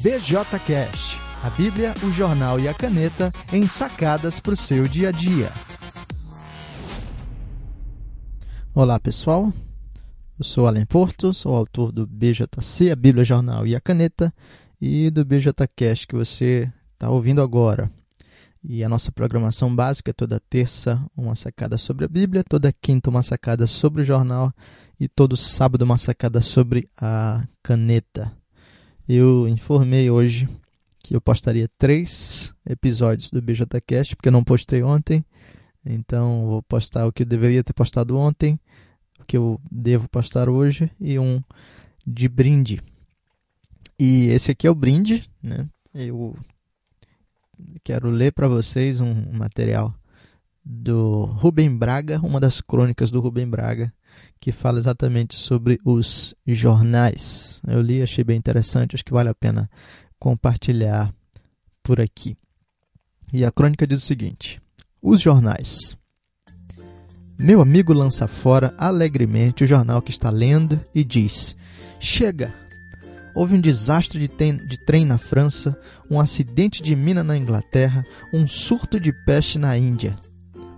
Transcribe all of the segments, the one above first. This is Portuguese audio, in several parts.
BJCast, a Bíblia, o jornal e a caneta em sacadas para o seu dia a dia. Olá pessoal, eu sou Alan Porto, sou autor do BJC, a Bíblia, o jornal e a caneta, e do BJCast que você está ouvindo agora. E a nossa programação básica é toda terça uma sacada sobre a Bíblia, toda quinta uma sacada sobre o jornal e todo sábado uma sacada sobre a caneta. Eu informei hoje que eu postaria três episódios do BJCast, porque eu não postei ontem. Então vou postar o que eu deveria ter postado ontem, o que eu devo postar hoje e um de brinde. E esse aqui é o brinde, né? Eu quero ler para vocês um material do Rubem Braga, uma das crônicas do Rubem Braga, que fala exatamente sobre os jornais. Eu li, achei bem interessante, acho que vale a pena compartilhar por aqui. E a crônica diz o seguinte: Os jornais. Meu amigo lança fora alegremente o jornal que está lendo e diz: Chega! Houve um desastre de, de trem na França, um acidente de mina na Inglaterra, um surto de peste na Índia.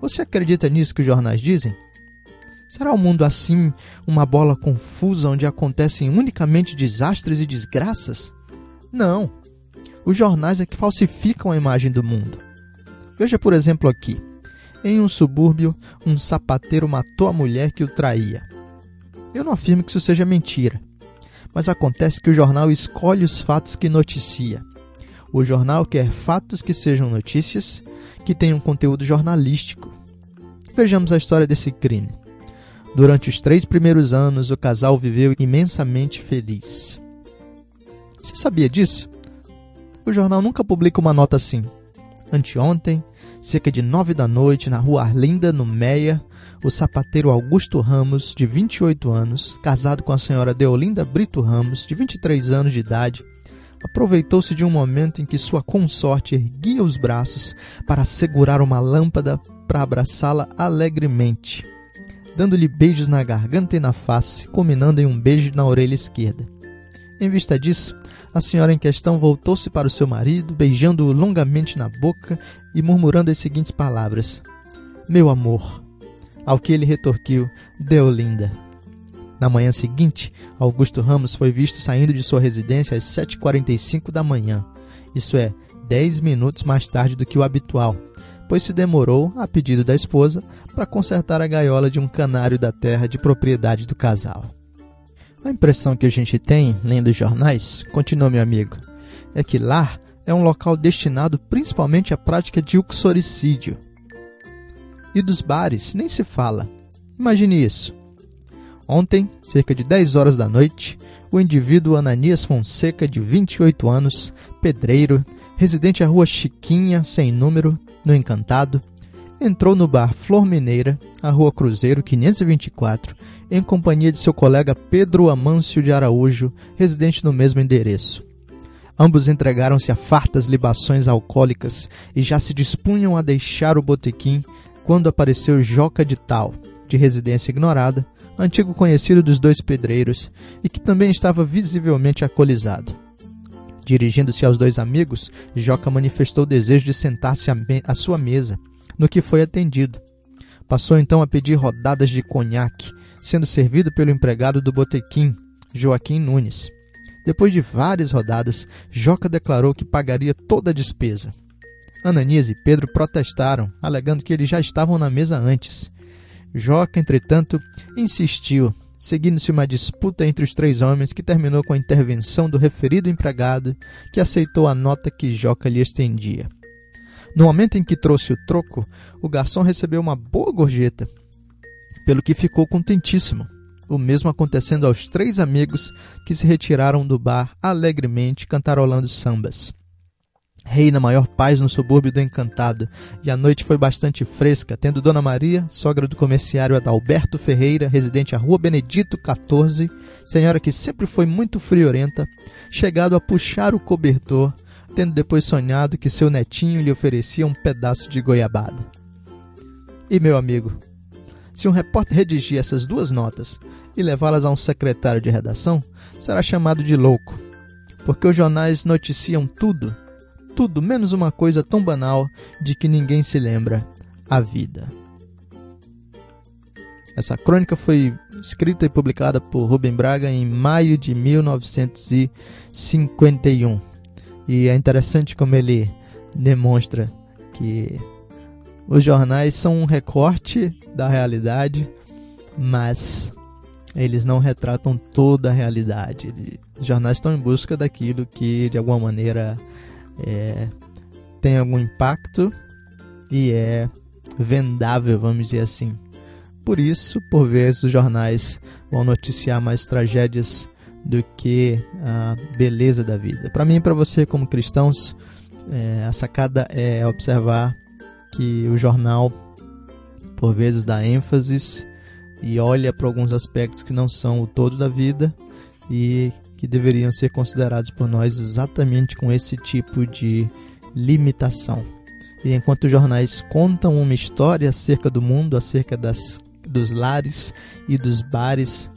Você acredita nisso que os jornais dizem? Será o mundo assim uma bola confusa onde acontecem unicamente desastres e desgraças? Não. Os jornais é que falsificam a imagem do mundo. Veja, por exemplo, aqui. Em um subúrbio, um sapateiro matou a mulher que o traía. Eu não afirmo que isso seja mentira, mas acontece que o jornal escolhe os fatos que noticia. O jornal quer fatos que sejam notícias, que tenham conteúdo jornalístico. Vejamos a história desse crime. Durante os três primeiros anos, o casal viveu imensamente feliz. Você sabia disso? O jornal nunca publica uma nota assim. Anteontem, cerca de nove da noite, na rua Arlinda, no Meia, o sapateiro Augusto Ramos, de 28 anos, casado com a senhora Deolinda Brito Ramos, de 23 anos de idade, aproveitou-se de um momento em que sua consorte erguia os braços para segurar uma lâmpada para abraçá-la alegremente dando-lhe beijos na garganta e na face, culminando em um beijo na orelha esquerda. Em vista disso, a senhora em questão voltou-se para o seu marido, beijando-o longamente na boca e murmurando as seguintes palavras: Meu amor. Ao que ele retorquiu: Deolinda. Na manhã seguinte, Augusto Ramos foi visto saindo de sua residência às 7h45 da manhã, isso é, 10 minutos mais tarde do que o habitual, pois se demorou, a pedido da esposa, para consertar a gaiola de um canário da terra de propriedade do casal. A impressão que a gente tem, lendo os jornais, continua meu amigo, é que lar é um local destinado principalmente à prática de uxoricídio. E dos bares, nem se fala. Imagine isso. Ontem, cerca de 10 horas da noite, o indivíduo Ananias Fonseca, de 28 anos, pedreiro, residente à rua Chiquinha, sem número, no Encantado, entrou no bar Flor Mineira, a Rua Cruzeiro 524, em companhia de seu colega Pedro Amâncio de Araújo, residente no mesmo endereço. Ambos entregaram-se a fartas libações alcoólicas e já se dispunham a deixar o botequim quando apareceu Joca de Tal, de residência ignorada, antigo conhecido dos dois pedreiros e que também estava visivelmente alcoolizado. Dirigindo-se aos dois amigos, Joca manifestou o desejo de sentar-se à sua mesa, no que foi atendido. Passou então a pedir rodadas de conhaque, sendo servido pelo empregado do botequim, Joaquim Nunes. Depois de várias rodadas, Joca declarou que pagaria toda a despesa. Ananias e Pedro protestaram, alegando que eles já estavam na mesa antes. Joca, entretanto, insistiu, seguindo-se uma disputa entre os três homens que terminou com a intervenção do referido empregado, que aceitou a nota que Joca lhe estendia. No momento em que trouxe o troco, o garçom recebeu uma boa gorjeta, pelo que ficou contentíssimo. O mesmo acontecendo aos três amigos que se retiraram do bar alegremente cantarolando sambas. Reina maior paz no subúrbio do Encantado, e a noite foi bastante fresca, tendo Dona Maria, sogra do comerciário Adalberto Ferreira, residente à Rua Benedito 14, senhora que sempre foi muito friorenta, chegado a puxar o cobertor, tendo depois sonhado que seu netinho lhe oferecia um pedaço de goiabada. E meu amigo, se um repórter redigir essas duas notas e levá-las a um secretário de redação, será chamado de louco porque os jornais noticiam tudo, tudo menos uma coisa tão banal de que ninguém se lembra: a vida. Essa crônica foi escrita e publicada por Rubem Braga em maio de 1951. E é interessante como ele demonstra que os jornais são um recorte da realidade, mas eles não retratam toda a realidade. Os jornais estão em busca daquilo que de alguma maneira é, tem algum impacto e é vendável, vamos dizer assim. Por isso, por vezes, os jornais vão noticiar mais tragédias do que a beleza da vida. Para mim e para você, como cristãos, é, a sacada é observar que o jornal, por vezes, dá ênfase e olha para alguns aspectos que não são o todo da vida e que deveriam ser considerados por nós exatamente com esse tipo de limitação. E enquanto os jornais contam uma história acerca do mundo, acerca das, dos lares e dos bares,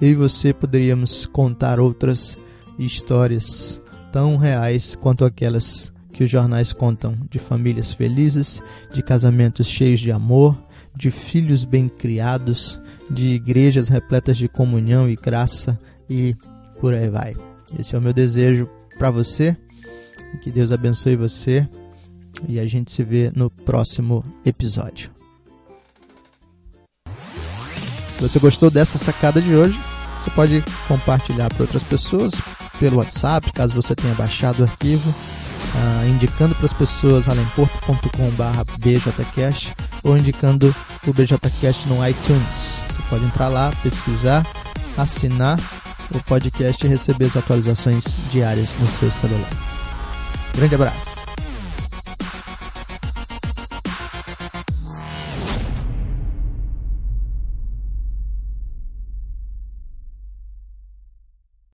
eu e você poderíamos contar outras histórias tão reais quanto aquelas que os jornais contam de famílias felizes, de casamentos cheios de amor, de filhos bem criados, de igrejas repletas de comunhão e graça e por aí vai. Esse é o meu desejo para você que Deus abençoe você e a gente se vê no próximo episódio. Se você gostou dessa sacada de hoje, você pode compartilhar para outras pessoas pelo WhatsApp, caso você tenha baixado o arquivo, uh, indicando para as pessoas alemporto.com.br bjcast ou indicando o BJCast no iTunes. Você pode entrar lá, pesquisar, assinar o podcast e receber as atualizações diárias no seu celular. Grande abraço!